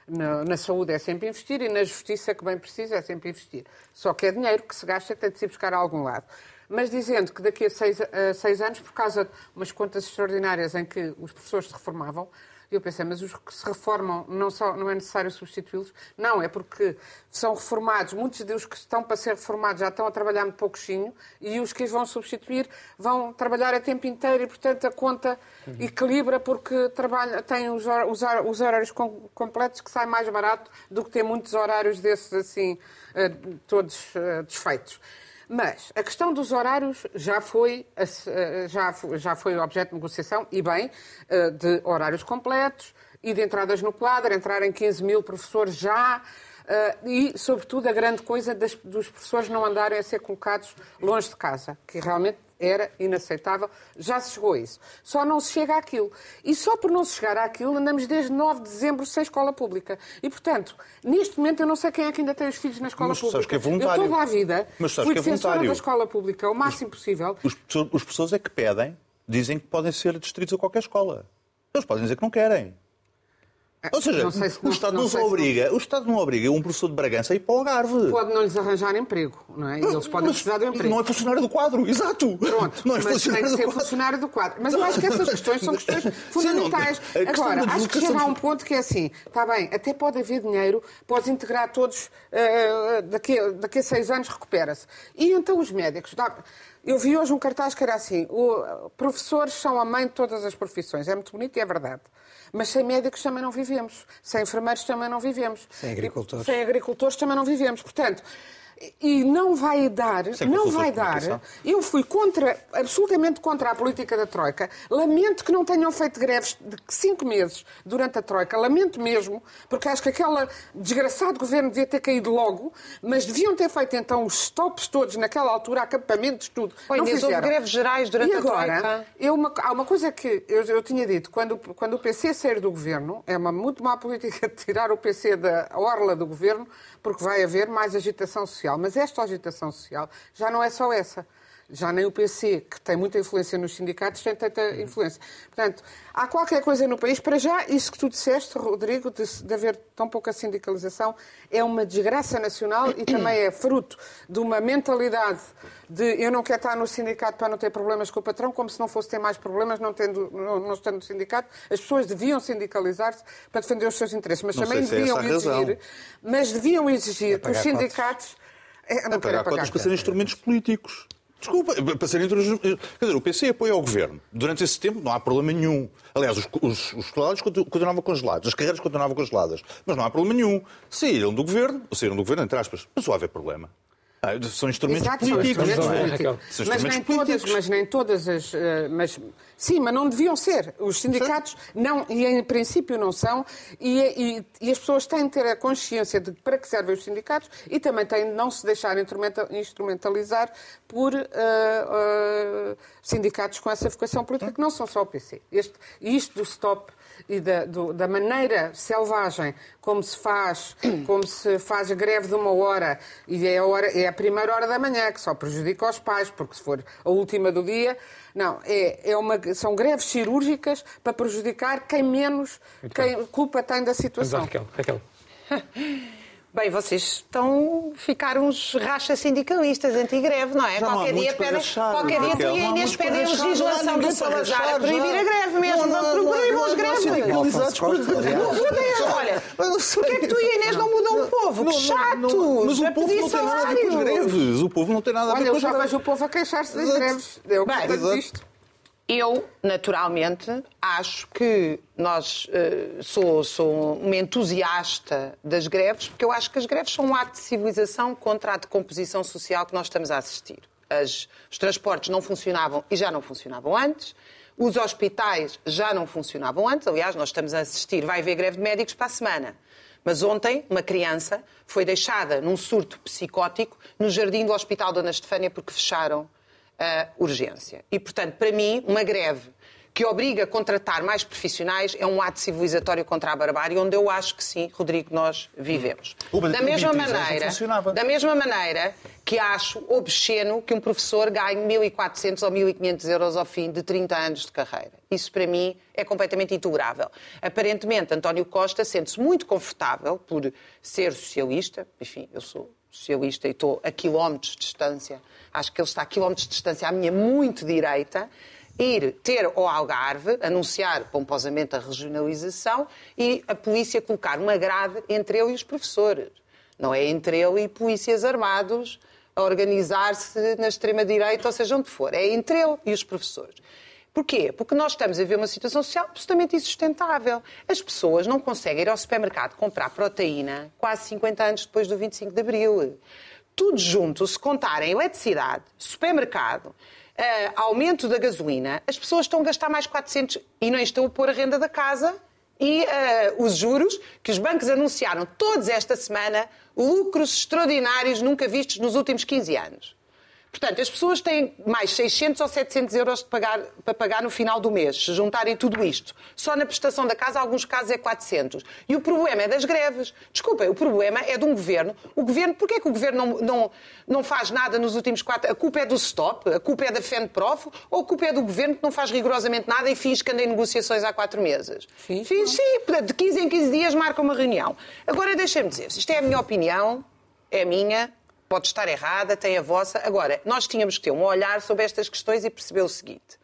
na- na saúde é sempre investir e na justiça que bem precisa é sempre investir. Só que é dinheiro que se gasta tem de se buscar a algum lado. Mas dizendo que daqui a seis, a seis anos, por causa de umas contas extraordinárias em que os professores se reformavam, eu pensei, mas os que se reformam não, só, não é necessário substituí-los? Não, é porque são reformados, muitos dos que estão para ser reformados já estão a trabalhar muito pouquinho e os que vão substituir vão trabalhar a tempo inteiro e, portanto, a conta equilibra porque trabalha, tem os, os os horários com- completos que sai mais barato do que ter muitos horários desses assim, eh, todos eh, desfeitos. Mas a questão dos horários já foi, eh, já, já foi objeto de negociação, e bem, eh, de horários completos e de entradas no quadro, entrarem 15 mil professores já, eh, e, sobretudo, a grande coisa dos professores não andarem a ser colocados longe de casa, que realmente era inaceitável. Já se chegou a isso. Só não se chega àquilo. E só por não se chegar àquilo, andamos desde 9 de dezembro sem escola pública. E, portanto, neste momento eu não sei quem é que ainda tem os filhos na escola Mas sabes pública. que é voluntário. Eu toda a vida Mas sabes fui que é defensora da escola pública o máximo possível. Os, professor- os professores é que pedem, dizem que podem ser distritos a qualquer escola. Eles podem dizer que não querem. Ou seja, Não se- o não- Estado não não, se não- obriga, o Estado não obriga um professor de Bragança a ir para o Algarve. Pode não lhes arranjar emprego, não é? E eles podem Mas precisar de um emprego. Não é funcionário do quadro, exato. Pronto, não é mas tem que do ser quadro. funcionário do quadro. Mas eu acho que essas questões são questões Sim, não, fundamentais. a questão Agora, acho que chega a um ponto que é assim, está bem, até pode haver dinheiro, podes integrar todos, eh, daqui, a- daqui a seis anos recupera-se. E então os médicos, dá- eu vi hoje um cartaz que era assim, o, professores são a mãe de todas as profissões, é muito bonito e é verdade. Mas sem médicos também não vivemos, sem enfermeiros também não vivemos. Sem agricultores. Sem agricultores também não vivemos. Portanto, e não vai dar, Sem não vai dar. Eu fui contra, absolutamente contra a política da Troika. Lamento que não tenham feito greves de cinco meses durante a Troika. Lamento mesmo, porque acho que aquele desgraçado governo devia ter caído logo, mas deviam ter feito então os stops todos naquela altura, acampamentos, tudo. Oi, não Inês, houve fizeram. greves gerais durante e a agora, Troika? eu, uma- há uma coisa que eu, eu tinha dito, quando, quando o PC sair do governo, é uma muito má política de tirar o PC da orla do governo, porque vai haver mais agitação social. Mas esta agitação social já não é só essa. Já nem o PC, que tem muita influência nos sindicatos, tem tanta influência. Portanto, há qualquer coisa no país. Para já, isso que tu disseste, Rodrigo, de, de haver tão pouca sindicalização, é uma desgraça nacional e também é fruto de uma mentalidade de eu não quero estar no sindicato para não ter problemas com o patrão, como se não fosse ter mais problemas não, tendo, não, não estando no sindicato. As pessoas deviam sindicalizar-se para defender os seus interesses, mas Não também é deviam exigir, mas deviam exigir que os sindicatos. É, não pagar para serem instrumentos políticos. Desculpa, para serem instrumentos- Quer dizer, o PC apoia o governo. Durante esse tempo não há problema nenhum. Aliás, os, os, os salários continu- continuavam congelados, as carreiras continuavam congeladas. Mas não há problema nenhum. Saíram do governo, saíram do governo, entre aspas, passou a haver problema. Ah, são instrumentos Exato, são políticos, instrumentos não é? políticos. São Mas instrumentos nem, todas, políticos. mas nem todas as. eh, Mas, sim, mas não deviam ser. Os sindicatos não, e em princípio não são, e, e- e as pessoas têm de ter a consciência de para que servem os sindicatos e também têm de não se deixar instrumenta- instrumentalizar por eh, eh, sindicatos com essa vocação política, que não são só o PC. Este, e isto do stop e da, do- da maneira selvagem como se faz, como se faz a greve de uma hora e é a, hora, é a primeira hora da manhã, que só prejudica os pais, porque se for a última do dia. Não, é, é uma, são greves cirúrgicas para prejudicar quem menos quem culpa tem da situação. Raquel. Raquel. Bem, vocês estão ficar uns rachas sindicalistas anti-greve, não é? Já não qualquer dia pedem, rachar, qualquer dia tu e a Inês pedem legislação do Salazar a proibir já. a greve mesmo. Não, não, não, Proíbam não, greves. não, Não, não, Afonso Costa, aliás. Mudem, olha, porquê é que tu e a Inês não mudam o povo? Não, Que não, Mas o povo não tem nada a ver com as greves. O povo não tem nada a ver Olha, com eu as já greves. vejo o povo a queixar-se das greves. Eu disto. Eu, naturalmente, acho que nós eh, sou, sou uma entusiasta das greves, porque eu acho que as greves são um ato de civilização contra a decomposição social que nós estamos a assistir. As- os transportes não funcionavam e já não funcionavam antes. Os hospitais já não funcionavam antes. Aliás, nós estamos a assistir, vai haver greve de médicos para a semana. Mas ontem, uma criança foi deixada num surto psicótico no jardim do Hospital Dona Estefânia porque fecharam a urgência. E, portanto, para mim, uma greve que obriga a contratar mais profissionais é um ato civilizatório contra a barbárie, onde eu acho que sim, Rodrigo, nós vivemos. O Da mesma maneira, da mesma maneira que acho obsceno que um professor ganhe 1.400 ou 1.500 euros ao fim de 30 anos de carreira. Isso, para mim, é completamente intolerável. Aparentemente, António Costa sente-se muito confortável por ser socialista. Enfim, eu sou socialista e estou a quilómetros de distância. Acho que ele está a quilómetros de distância à minha muito direita. Ir ter ao Algarve, anunciar pomposamente a regionalização e a polícia colocar uma grade entre ele e os professores. Não é entre ele e polícias armados a organizar-se na extrema-direita, ou seja, onde for. É entre ele e os professores. Porquê? Porque nós estamos a ver uma situação social absolutamente insustentável. As pessoas não conseguem ir ao supermercado comprar proteína quase 50 anos depois do 25 de Abril. Tudo junto, se contarem eletricidade, supermercado, eh, aumento da gasolina, as pessoas estão a gastar mais 400 e não estão a pôr a renda da casa e eh, os juros que os bancos anunciaram todos esta semana, lucros extraordinários nunca vistos nos últimos 15 anos. Portanto, as pessoas têm mais 600 ou 700 euros pagar, para pagar no final do mês, se juntarem tudo isto. Só na prestação da casa, em alguns casos, é 400. E o problema é das greves. Desculpem, o problema é de um governo. O governo, porquê é que o governo não, não, não faz nada nos últimos quatro... A culpa é do stop? A culpa é da FENPROF? Ou a culpa é do governo que não faz rigorosamente nada e finge que anda em negociações há quatro meses? Finge, Finge, sim. De 15 em 15 dias marca uma reunião. Agora, deixem-me dizer, isto é a minha opinião, é a minha, pode estar errada, tem a vossa. Agora, nós tínhamos que ter um olhar sobre estas questões e perceber o seguinte.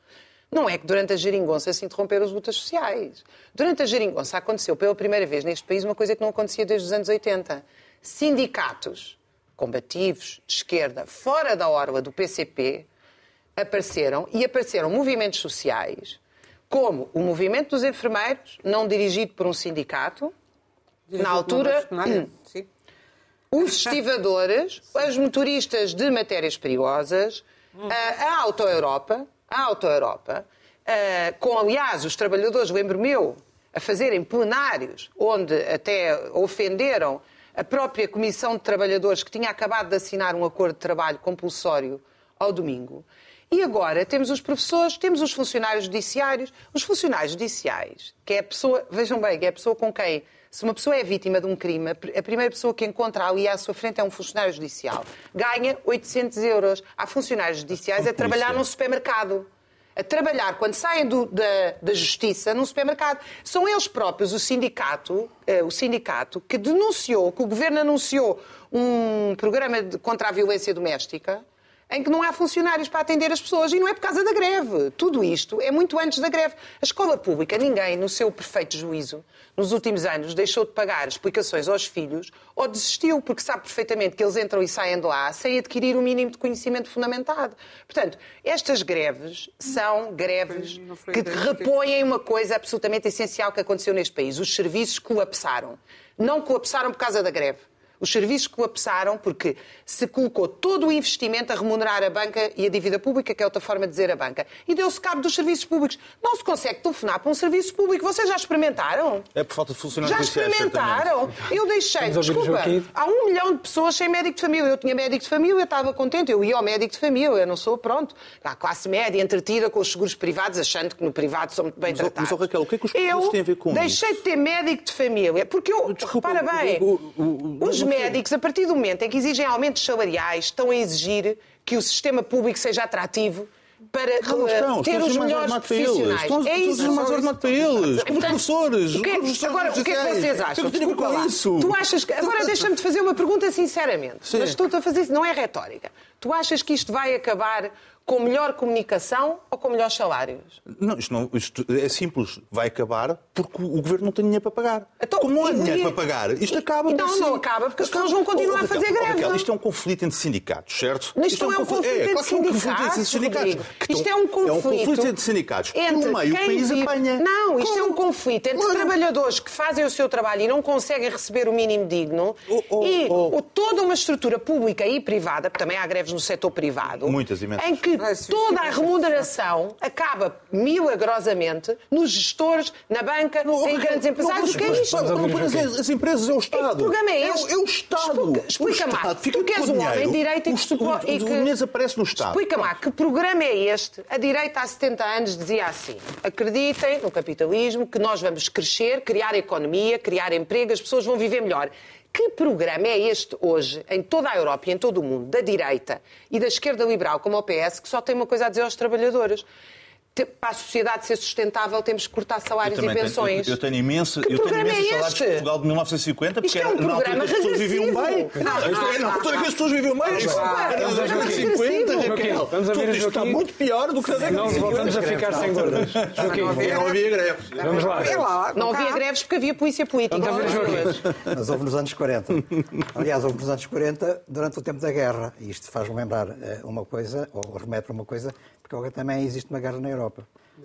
Não é que durante a geringonça se interromperam as lutas sociais. Durante a geringonça aconteceu pela primeira vez neste país uma coisa que não acontecia desde os anos 80. Sindicatos combativos, de esquerda, fora da orla do PCP, apareceram e apareceram movimentos sociais, como o movimento dos enfermeiros, não dirigido por um sindicato, na altura. os estivadores, os motoristas de matérias perigosas, a, Auto-Europa, a Auto-Europa, com, aliás, os trabalhadores, lembro-me eu, a fazerem plenários, onde até ofenderam a própria Comissão de Trabalhadores, que tinha acabado de assinar um acordo de trabalho compulsório ao domingo. E agora temos os professores, temos os funcionários judiciários. Os funcionários judiciais, que é a pessoa, vejam bem, que é a pessoa com quem, se uma pessoa é vítima de um crime, a primeira pessoa que encontra ali à sua frente é um funcionário judicial. Ganha 800 euros. Há funcionários judiciais a trabalhar num supermercado. A trabalhar quando saem do- da, da justiça num supermercado. São eles próprios, o sindicato, eh, o sindicato, que denunciou, que o governo anunciou um programa de- contra a violência doméstica em que não há funcionários para atender as pessoas e não é por causa da greve. Tudo isto é muito antes da greve. A escola pública, ninguém, no seu perfeito juízo, nos últimos anos, deixou de pagar explicações aos filhos ou desistiu, porque sabe perfeitamente que eles entram e saem de lá sem adquirir o mínimo de conhecimento fundamentado. Portanto, estas greves são greves que repõem uma coisa absolutamente essencial que aconteceu neste país. Os serviços colapsaram. Não colapsaram por causa da greve. Os serviços colapsaram porque se colocou todo o investimento a remunerar a banca e a dívida pública, que é outra forma de dizer a banca. E deu-se cabo dos serviços públicos. Não se consegue telefonar para um serviço público. Vocês já experimentaram? É por falta de funcionários Já experimentaram? Eu deixei, desculpa, há um milhão de pessoas sem médico de família. Eu tinha médico de família, eu estava contente, eu ia ao médico de família, eu não sou, pronto, a classe média entretida com os seguros privados, achando que no privado são muito bem Mas, tratados. mas, Raquel, o que é que os eu têm a ver com deixei isso? de ter médico de família, porque eu, Desculpa, repara bem, o- o- o- os não sei. Médicos, a partir do momento em que exigem aumentos salariais, estão a exigir que o sistema público seja atrativo para Não, não eh, estão. ter os mais melhores profissionais. Estão é isso. ser mais ordenado para eles. Como os professores. o que é- os professores agora, o que é que vocês acham? que que Desculpa com lá. isso? Tu achas que... Agora deixa-me te fazer uma pergunta sinceramente. Sim. Mas estou-te a fazer isso, não é retórica. Tu achas que isto vai acabar com melhor comunicação ou com melhores salários? Não isto, não, isto é simples. Vai acabar porque o governo não tem dinheiro para pagar. Então, Como não há dinheiro para pagar, isto acaba Não, por si. não acaba, porque as pessoas vão continuar a fazer Raquel, greve, Raquel, isto é um conflito entre sindicatos, certo? Isto não é um conflito entre claro que é um conflito entre sindicatos, Isto é um conflito. É um conflito entre sindicatos. entre no meio o país vive- apanha. Não, isto é um conflito entre Claro. trabalhadores que fazem o seu trabalho e não conseguem receber o mínimo digno Oh, oh, e oh. toda uma estrutura pública e privada, porque também há greves no setor privado, Muitas, imensas. em que Isso toda a remuneração acaba milagrosamente nos gestores, na banca, Não, em grandes empresários. O que é isto? as- As empresas é o Estado. Que programa é É o- este? É o Estado. Explica- Explica-me lá. Tu que és um o homem de direita e que O- e dinheiro aparece no Estado. Explica-me lá, que programa é este? A direita há 70 anos dizia assim: acreditem no capitalismo, que nós vamos crescer, criar economia, criar emprego, as pessoas vão viver melhor. Que programa é este hoje, em toda a Europa e em todo o mundo, da direita e da esquerda liberal, como o PS, que só tem uma coisa a dizer aos trabalhadores? Para a sociedade ser sustentável, temos que cortar salários e também tenho- pensões. eu, eu tenho imenso, Que eu tenho programa imensos é salários de este? Portugal de 1950, porque Isto é um era na altura que programa as pessoas viviam bem. Não, isto é na altura que as pessoas viviam bem. Era é um nos anos programa 50, regressivo. Raquel. Tudo isto está muito pior do que na década Não de 50. voltamos a ficar sem gordas. Não havia greves. vamos lá. Não havia greves porque havia polícia política. Mas houve nos anos 40. Aliás, houve nos anos 40 durante o tempo da guerra. E isto faz-me lembrar eh, uma coisa, ou remete para uma coisa, porque também existe uma guerra na Europa.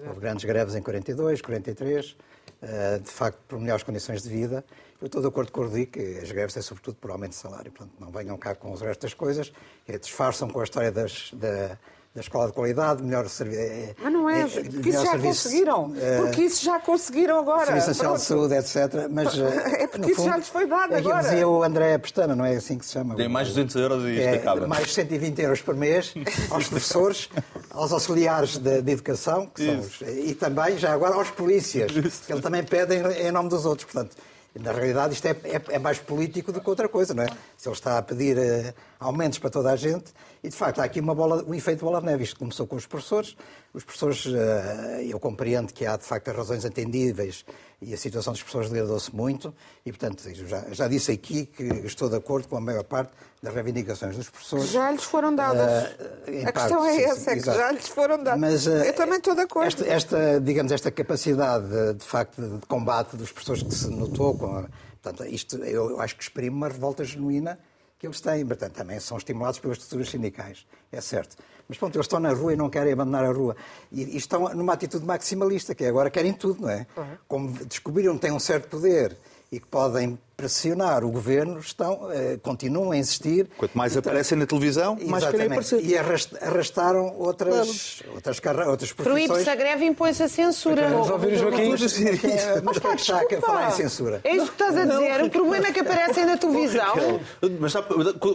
Houve grandes greves em 42, 43, eh, de facto por melhores condições de vida. Eu estou de acordo com o Rodrigo que as greves é sobretudo por aumento de salário. Portanto, não venham cá com os restos das coisas, que disfarçam com a história das, da, da escola de qualidade, melhor serviço. Mas não é, porque isso já conseguiram. Porque isso já conseguiram agora. Serviço Nacional de. Saúde, etc. Mas, É porque isso já lhes foi dado é agora. dizia o André Pestana, não é assim que se chama? Tem mais 200 euros e isto é, acaba. Mais 120 euros por mês aos professores, aos auxiliares de, de educação, que são os- e também, já agora, aos polícias, que eles também pedem em nome dos outros. Portanto, na realidade, isto é, é- é mais político do que outra coisa, não é? Se ele está a pedir eh, aumentos para toda a gente, e de facto há aqui uma bola, um efeito bola de neve. Isto começou com os professores. Os professores, eh, eu compreendo que há de facto razões entendíveis e a situação dos professores degradou-se muito, e portanto, já, já disse aqui que estou de acordo com a maior parte das reivindicações dos professores. Já lhes foram dadas. Em a questão parte, é sim, essa, é que exato. já lhes foram dadas. Mas, eh, Eu também estou de acordo. Esta, esta, digamos, esta capacidade, de, facto, de combate dos professores que se notou, com a- portanto, isto, eu acho que exprime uma revolta genuína que eles têm. Portanto, também são estimulados pelas estruturas sindicais, é certo. Mas, pronto, eles estão na rua e não querem abandonar a rua. E, e estão numa atitude maximalista, que é agora querem tudo, não é? Como descobriram que têm um certo poder e que podem pressionar o governo, estão, eh, continuam a insistir. Quanto mais E tra- aparecem na televisão, mais querem aparecer. E arrast- arrastaram outras, outras, carre- outras profissões. Proíbe-se a greve e impõe-se a censura. Vamos ouvir o Joaquim. Mas, é- mas quem é que está a falar em censura? É isso que estás a dizer. O problema é que aparecem na televisão. Mas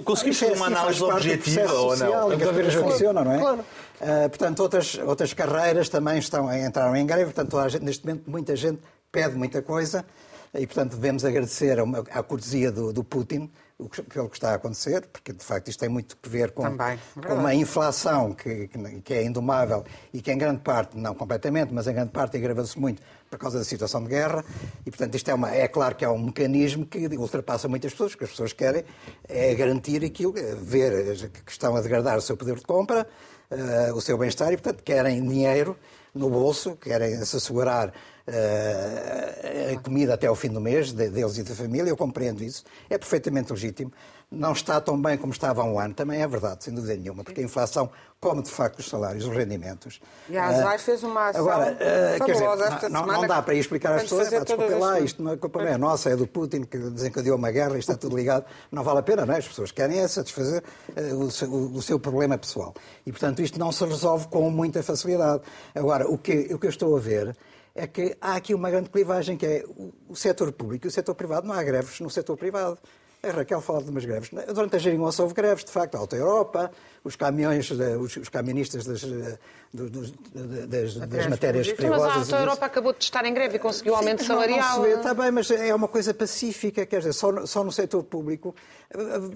conseguimos é fazer uma assim, faz análise objetiva ou não? Vamos ouvir o Joaquim. funcionam, não é? Claro. Ah, portanto, outras, outras carreiras também estão, entraram em greve, portanto, a gente, neste momento muita gente pede muita coisa e, portanto, devemos agradecer à cortesia do, do Putin o que- pelo que está a acontecer, porque, de facto, isto tem muito que ver com, Também, com uma inflação que, que- que é indomável e que, em grande parte, não completamente, mas em grande parte, agrava-se muito por causa da situação de guerra. E, portanto, isto é, uma, é claro que é um mecanismo que ultrapassa muitas pessoas, porque as pessoas querem é garantir aquilo, é ver eh, que estão a degradar o seu poder de compra, eh, o seu bem-estar e, portanto, querem dinheiro no bolso, querem se assegurar uh, a comida até ao fim do mês, de, deles e da família, eu compreendo isso, é perfeitamente legítimo. Não está tão bem como estava há um ano, também é verdade, sem dúvida nenhuma, porque a inflação come de facto os salários, os rendimentos. E a ASAI uh, fez uma ação agora, uh, quer dizer, esta não, semana. Não dá para ir explicar às pessoas, ah, desculpa lá, isto não é culpa é nossa, é do Putin que desencadeou uma guerra, isto está tudo ligado. Não vale a pena, não é? As pessoas querem é satisfazer uh, o, seu, o, seu, problema pessoal. E, portanto, isto não se resolve com muita facilidade. Agora, o que, o que eu estou a ver é que há aqui uma grande clivagem, que é o, o setor público e o setor privado. Não há greves no setor privado. A Raquel fala de umas greves. Durante a geringonça houve greves, de facto, a Alta Europa, os caminhões, os, os camionistas das, das, das, das matérias perigosas. Mas a Alta Europa acabou de estar em greve e conseguiu aumento Sim, salarial. Não, está bem, mas é uma coisa pacífica, quer dizer, só no, só no setor público.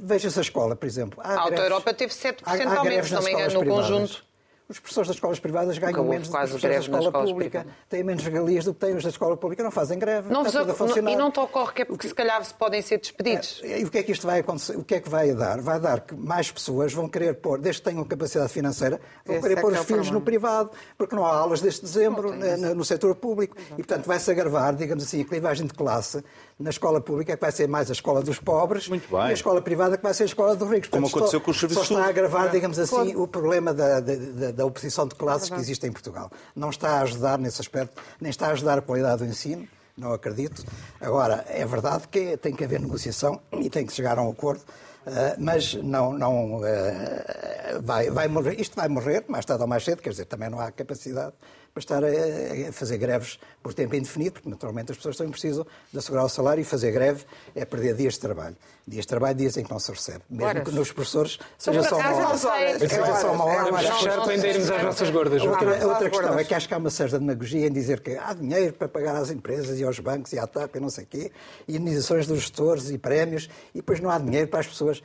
Veja-se a escola, por exemplo. a Alta Europa teve 7% de aumento, se não me engano, no conjunto. Os professores das escolas privadas ganham menos do que os professores da escola pública, têm menos regalias do que têm os da escola pública, não fazem greve. Não está a E não te ocorre que é porque que... se calhar podem ser despedidos. É, e o que é que isto vai acontecer? O que é que vai dar? Vai dar que mais pessoas vão querer pôr, desde que tenham capacidade financeira, vão Esse querer é pôr que os é filhos no privado, porque não há aulas deste dezembro no, no setor público. Exato. E, portanto, vai-se agravar, digamos assim, a clivagem de classe na escola pública que vai ser mais a escola dos pobres e a escola privada que vai ser a escola dos ricos. Como Portanto, aconteceu com os serviços Só está a agravar, digamos assim, o problema da, da, da oposição de classes que existe em Portugal. Não está a ajudar nesse aspecto, nem está a ajudar a qualidade do ensino, não acredito. Agora, é verdade que tem que haver negociação e tem que chegar a um acordo. Uh, mas não, não uh, vai, vai morrer. Isto vai morrer, mais tarde ou mais cedo, quer dizer, também não há capacidade para estar a, a, fazer greves por tempo indefinido, porque naturalmente as pessoas também precisam de assegurar o salário e fazer greve é perder dias de trabalho. Dias de trabalho, dias em que não se recebe. Mesmo Horas. que nos professores seja só uma hora. Seja só uma hora, ainda irmos às nossas gordas. Outra, outra questão é que acho que há uma certa demagogia em dizer que há dinheiro para pagar às empresas e aos bancos e à TAP e não sei o quê, e indenizações dos gestores e prémios, e depois não há dinheiro para as pessoas.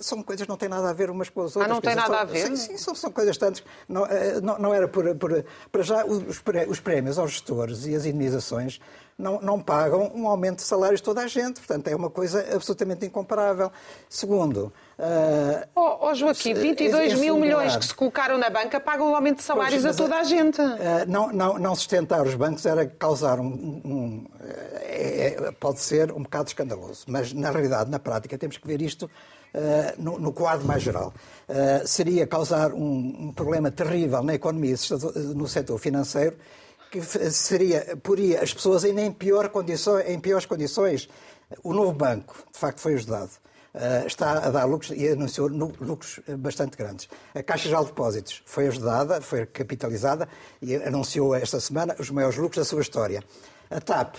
São coisas que não têm nada a ver umas com as outras. Ah, não tem nada são, a ver? Sim, sim são, são coisas tantas. Não, eh, não, não era por, por, Para já, os prémios aos gestores e as indenizações não, não, pagam um aumento de salários toda a gente. Portanto, é uma coisa absolutamente incomparável. Segundo. Uh, oh, oh, Joaquim, 22 mil milhões que se colocaram na banca pagam o aumento de salários pois, a toda a gente. Uh, não, não, não sustentar os bancos era causar um. um é, é, pode ser um bocado escandaloso, mas na realidade, na prática, temos que ver isto no, no, quadro mais geral. Uh, seria causar um, um, problema terrível na economia, no setor financeiro, que seria, poria as pessoas ainda em, pior condições, em piores condições. O novo banco, de facto, foi ajudado. Uh, está a dar lucros e anunciou lucros bastante grandes. A Caixa Geral de Depósitos foi ajudada, foi capitalizada e anunciou esta semana os maiores lucros da sua história. A TAP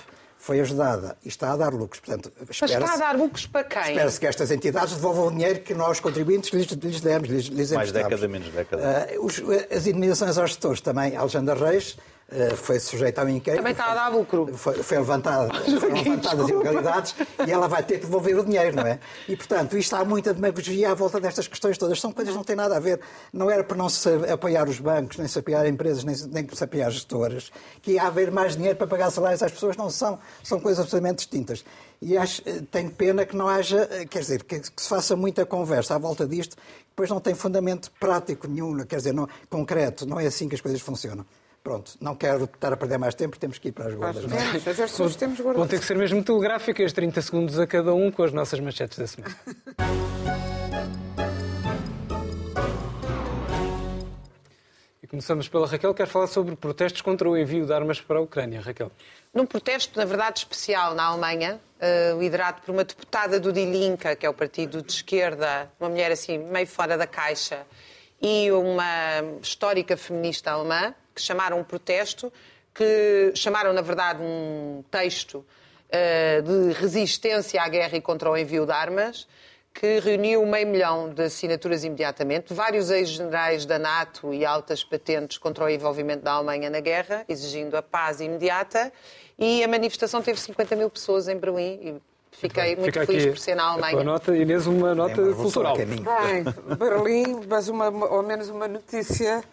foi ajudada e está a dar lucros. Portanto, Mas está a dar lucros para quem? Espera-se que estas entidades devolvam o dinheiro que nós, contribuintes, lhes, lhes demos, lhes, lhes Mais década, menos década. Uh, os, as indenizações aos gestores também, Alexandre Reis, foi sujeita ao inquérito. Também está a dar lucro. Foi, foi levantada, foram levantadas ilegalidades e ela vai ter que devolver o dinheiro, não é? E, portanto, isto há muita demagogia à volta destas questões todas. São coisas que não têm nada a ver. Não era para não se apoiar os bancos, nem se apoiar empresas, nem, nem se apoiar gestoras, que ia haver mais dinheiro para pagar salários às pessoas. Não são. São coisas absolutamente distintas. E acho, eh, tenho pena que não haja, eh, quer dizer, que, que se faça muita conversa à volta disto, depois não tem fundamento prático nenhum, quer dizer, não, concreto. Não é assim que as coisas funcionam. Pronto, não quero estar a perder mais tempo, temos que ir para as gordas. Não é? As pessoas temos gordas. Vão ter que ser mesmo telegráficas, 30 segundos a cada um com as nossas manchetes da semana. E começamos pela Raquel, quer falar sobre protestos contra o envio de armas para a Ucrânia. Raquel. Num protesto, na verdade, especial na Alemanha, uh, liderado por uma deputada do Die Linke, que é o partido de esquerda, uma mulher assim meio fora da caixa, e uma histórica feminista alemã, que chamaram um protesto, que chamaram, na verdade, um texto uh, de resistência à guerra e contra o envio de armas, que reuniu meio milhão de assinaturas imediatamente. Vários ex-generais da NATO e altas patentes contra o envolvimento da Alemanha na guerra, exigindo a paz imediata. E a manifestação teve 50 mil pessoas em Berlim e Fiquei muito Fica feliz por ser na Alemanha. nota, Inês, uma nota é cultural. Bem, Berlim, mas uma, ao menos uma notícia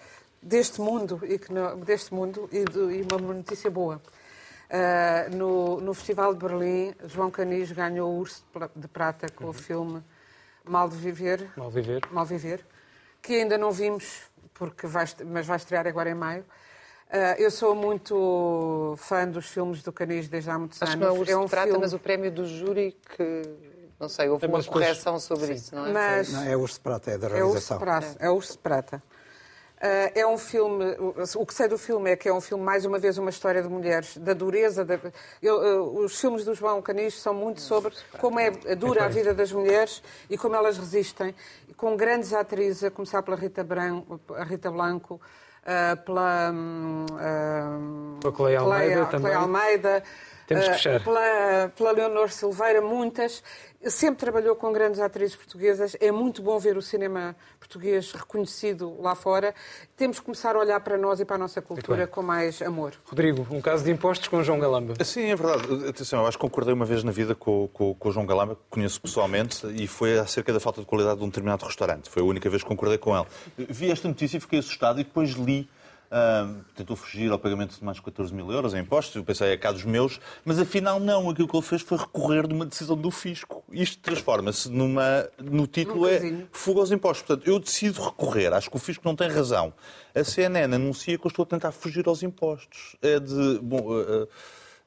deste mundo e que não, deste mundo e, de, e, uma notícia boa. Uh, no, no, Festival de Berlim, João Canis ganhou o Urso de Prata com uhum. o filme Mal de Viver. Mal Viver. Mal Viver, que ainda não vimos, porque vai, mas vai estrear agora em maio. Uh, eu sou muito fã dos filmes do Canis desde há muitos Acho anos. que não é o Urso é um de Prata, filme... mas o prémio do júri que... Não sei, houve É, uma depois- correção sobre isso, não é? Mas Não, é o Urso de Prata, é da é o Urso realização. de Prata. É o Urso de Prata. Uh, é um filme, o- que sei do filme é que é um filme, mais uma vez, uma história de mulheres, da dureza. Da, eu, uh, os filmes do João Canis são muito sobre como é dura a vida das mulheres e como elas resistem, com grandes atrizes, a começar pela Rita, Branco, a Rita Blanco, uh, pela, hum, hum, Pela Cleia Almeida Cleia- Almeida, Temos que fechar. pela, pela Leonor Silveira, muitas. Sempre trabalhou com grandes atrizes portuguesas. É muito bom ver o cinema português reconhecido lá fora. Temos que começar a olhar para nós e para a nossa cultura com mais amor. Rodrigo, um caso de impostos com João Galamba. Sim, é verdade. Atenção, eu acho que concordei uma vez na vida com, com, com o João Galamba, que conheço pessoalmente, e foi acerca da falta de qualidade de um determinado restaurante. Foi a única vez que concordei com ele. Vi esta notícia e fiquei assustado e depois li. Ah, tentou fugir ao pagamento de mais de 14 mil euros em impostos. Eu pensei, é cá dos meus. Mas afinal, não. Aquilo que ele fez foi recorrer de uma decisão do fisco. Isto transforma-se numa. No título é casinho. fuga aos impostos. Portanto, eu decido recorrer. Acho que o fisco não tem razão. A CNN anuncia que eu estou a tentar fugir aos impostos. É de. Bom, ah, ah,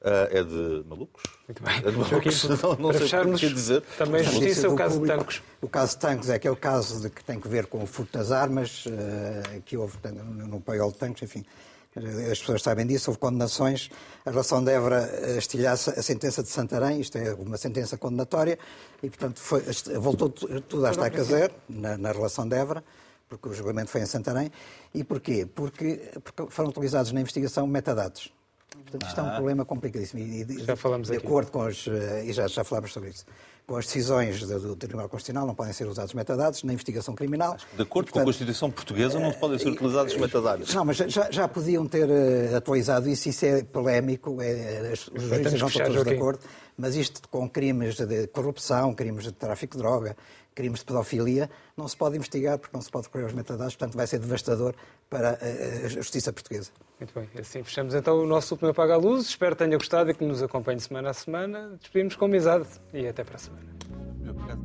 é de malucos? Muito bem. É de malucos. Não, não sei o que dizer. também justiça, o do caso de público. Tancos. O caso de Tancos é aquele caso de que tem que ver com o furto das armas, eh, que houve no paiol de Tancos, enfim. As pessoas sabem disso, houve condenações. A relação de Évora estilhaça a sentença de Santarém, isto é uma sentença condenatória, e, portanto, foi- voltou tu- tudo à estaca zero na, na relação de Évora, porque o julgamento foi em Santarém. E porquê? Porque, porque foram utilizados na investigação metadados. Portanto, isto é um problema complicadíssimo. E, de, Já falamos de acordo com os, eh, e já, já falámos sobre isso, com as decisões do, do Tribunal Constitucional não podem ser usados metadados na investigação criminal. De acordo E, com a portanto, Constituição Portuguesa, não podem ser utilizados os metadados. Não, mas já, já podiam ter eh, atualizado isso, isso é polémico, é, as- os juízes não estão todos de acordo, mas isto com crimes de corrupção, crimes de tráfico de droga, crimes de pedofilia, não se pode investigar porque não se pode recorrer aos metadados, portanto vai ser devastador para eh, a justiça portuguesa. Muito bem, assim fechamos então o nosso último Apaga a Luz. Espero que tenha gostado e que nos acompanhe semana a semana. Despedimos com amizade e até para a semana. Obrigado.